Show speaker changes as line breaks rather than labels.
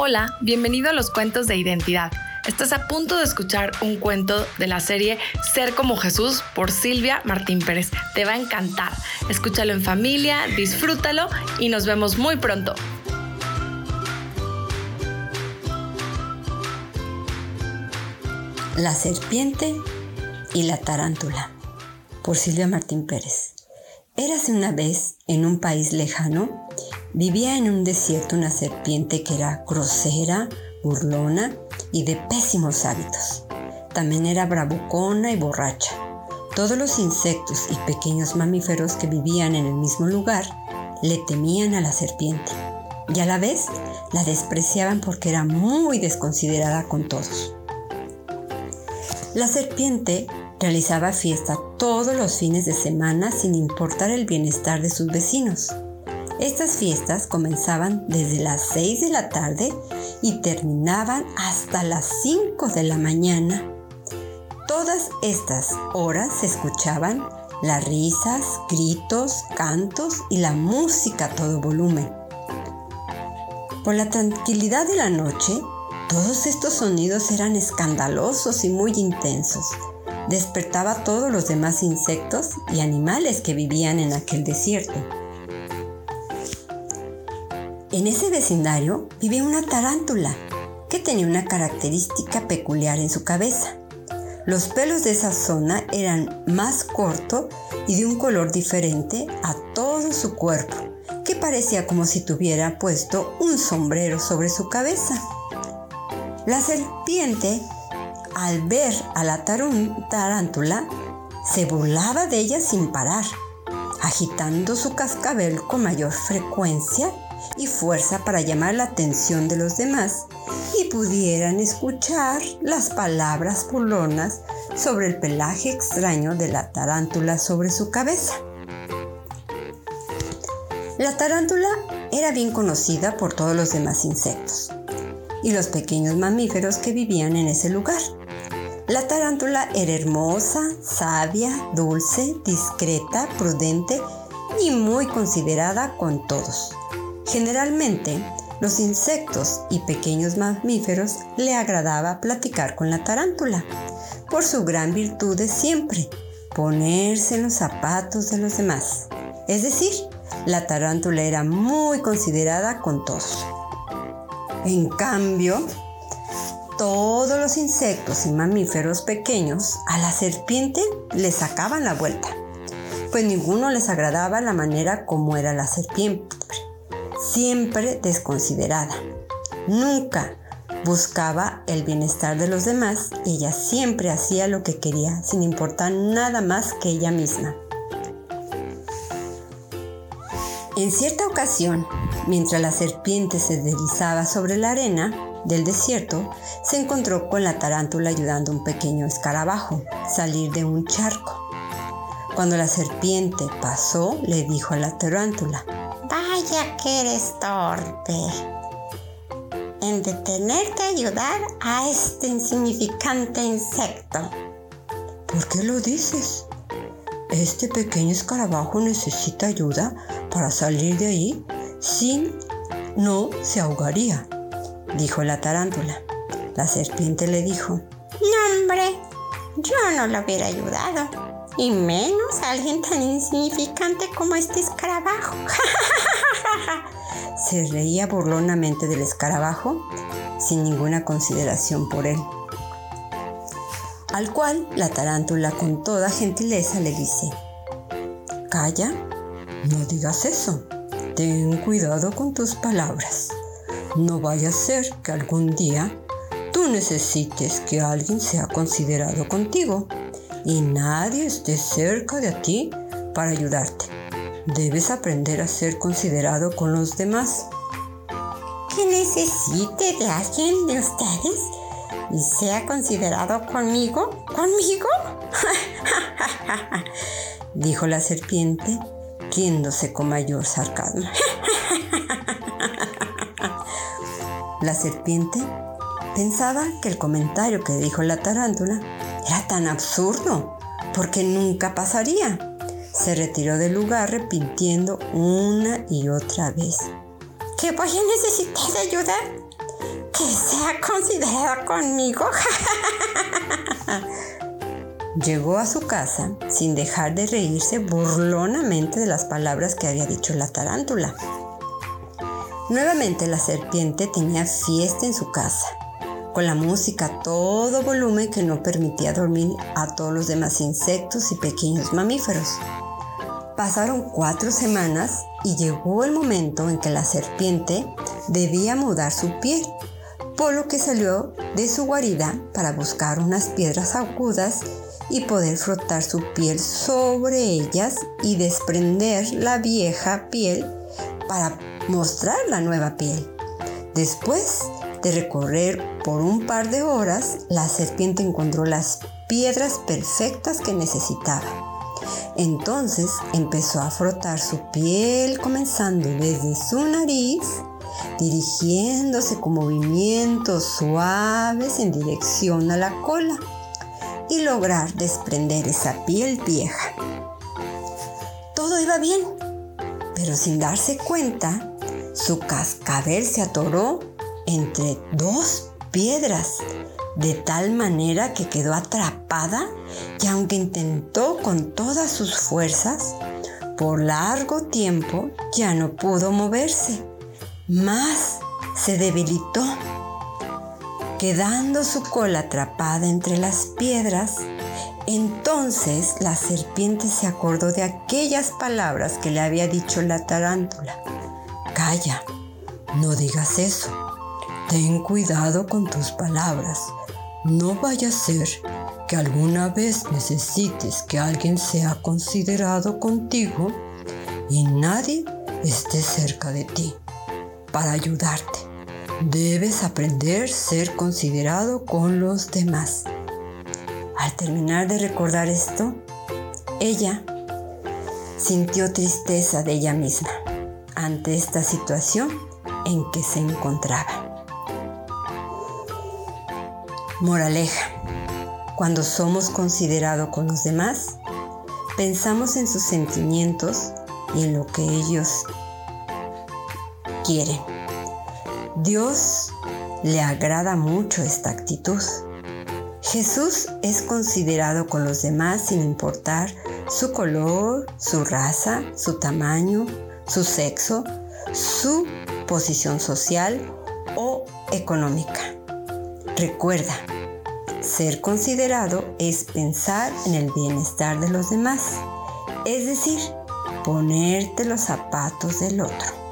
Hola, bienvenido a los cuentos de identidad. Estás a punto de escuchar un cuento de la serie Ser como Jesús por Silvia Martín Pérez. Te va a encantar. Escúchalo en familia, disfrútalo y nos vemos muy pronto.
La serpiente y la tarántula por Silvia Martín Pérez. Érase una vez, en un país lejano, vivía en un desierto una serpiente que era grosera, burlona y de pésimos hábitos. También era bravucona y borracha. Todos los insectos y pequeños mamíferos que vivían en el mismo lugar le temían a la serpiente y a la vez la despreciaban porque era muy desconsiderada con todos. La serpiente Realizaba fiesta todos los fines de semana sin importar el bienestar de sus vecinos. Estas fiestas comenzaban desde las 6 de la tarde y terminaban hasta las 5 de la mañana. Todas estas horas se escuchaban las risas, gritos, cantos y la música a todo volumen. Por la tranquilidad de la noche, todos estos sonidos eran escandalosos y muy intensos despertaba a todos los demás insectos y animales que vivían en aquel desierto. En ese vecindario vivía una tarántula que tenía una característica peculiar en su cabeza. Los pelos de esa zona eran más cortos y de un color diferente a todo su cuerpo, que parecía como si tuviera puesto un sombrero sobre su cabeza. La serpiente al ver a la tarántula, se burlaba de ella sin parar, agitando su cascabel con mayor frecuencia y fuerza para llamar la atención de los demás y pudieran escuchar las palabras burlonas sobre el pelaje extraño de la tarántula sobre su cabeza. La tarántula era bien conocida por todos los demás insectos y los pequeños mamíferos que vivían en ese lugar. La tarántula era hermosa, sabia, dulce, discreta, prudente y muy considerada con todos. Generalmente, los insectos y pequeños mamíferos le agradaba platicar con la tarántula, por su gran virtud de siempre, ponerse en los zapatos de los demás. Es decir, la tarántula era muy considerada con todos. En cambio, todos los insectos y mamíferos pequeños a la serpiente le sacaban la vuelta, pues ninguno les agradaba la manera como era la serpiente, siempre desconsiderada. Nunca buscaba el bienestar de los demás ella siempre hacía lo que quería sin importar nada más que ella misma. En cierta ocasión, mientras la serpiente se deslizaba sobre la arena, del desierto, se encontró con la tarántula ayudando a un pequeño escarabajo salir de un charco. Cuando la serpiente pasó, le dijo a la tarántula, Vaya que eres torpe en detenerte a ayudar a este insignificante insecto.
¿Por qué lo dices? Este pequeño escarabajo necesita ayuda para salir de ahí. Si no, se ahogaría dijo la tarántula. La serpiente le dijo,
No, hombre, yo no lo hubiera ayudado. Y menos a alguien tan insignificante como este escarabajo.
Se reía burlonamente del escarabajo sin ninguna consideración por él. Al cual la tarántula con toda gentileza le dice, Calla, no digas eso. Ten cuidado con tus palabras. No vaya a ser que algún día tú necesites que alguien sea considerado contigo y nadie esté cerca de ti para ayudarte. Debes aprender a ser considerado con los demás.
¿Que necesite de alguien de ustedes y sea considerado conmigo? ¿Conmigo?
dijo la serpiente, riéndose con mayor sarcasmo. La serpiente pensaba que el comentario que dijo la tarántula era tan absurdo, porque nunca pasaría. Se retiró del lugar repitiendo una y otra vez.
¿Que voy a necesitar ayuda?
que sea considerado conmigo.
Llegó a su casa sin dejar de reírse burlonamente de las palabras que había dicho la tarántula. Nuevamente la serpiente tenía fiesta en su casa, con la música todo volumen que no permitía dormir a todos los demás insectos y pequeños mamíferos. Pasaron cuatro semanas y llegó el momento en que la serpiente debía mudar su piel, por lo que salió de su guarida para buscar unas piedras agudas y poder frotar su piel sobre ellas y desprender la vieja piel para mostrar la nueva piel. Después de recorrer por un par de horas, la serpiente encontró las piedras perfectas que necesitaba. Entonces empezó a frotar su piel comenzando desde su nariz, dirigiéndose con movimientos suaves en dirección a la cola y lograr desprender esa piel vieja. Todo iba bien, pero sin darse cuenta, su cascabel se atoró entre dos piedras, de tal manera que quedó atrapada y aunque intentó con todas sus fuerzas, por largo tiempo ya no pudo moverse, más se debilitó quedando su cola atrapada entre las piedras, entonces la serpiente se acordó de aquellas palabras que le había dicho la tarántula. Calla, no digas eso. Ten cuidado con tus palabras. No vaya a ser que alguna vez necesites que alguien sea considerado contigo y nadie esté cerca de ti para ayudarte. Debes aprender a ser considerado con los demás. Al terminar de recordar esto, ella sintió tristeza de ella misma ante esta situación en que se encontraba. Moraleja. Cuando somos considerados con los demás, pensamos en sus sentimientos y en lo que ellos quieren. Dios le agrada mucho esta actitud. Jesús es considerado con los demás sin importar su color, su raza, su tamaño, su sexo, su posición social o económica. Recuerda, ser considerado es pensar en el bienestar de los demás, es decir, ponerte los zapatos del otro.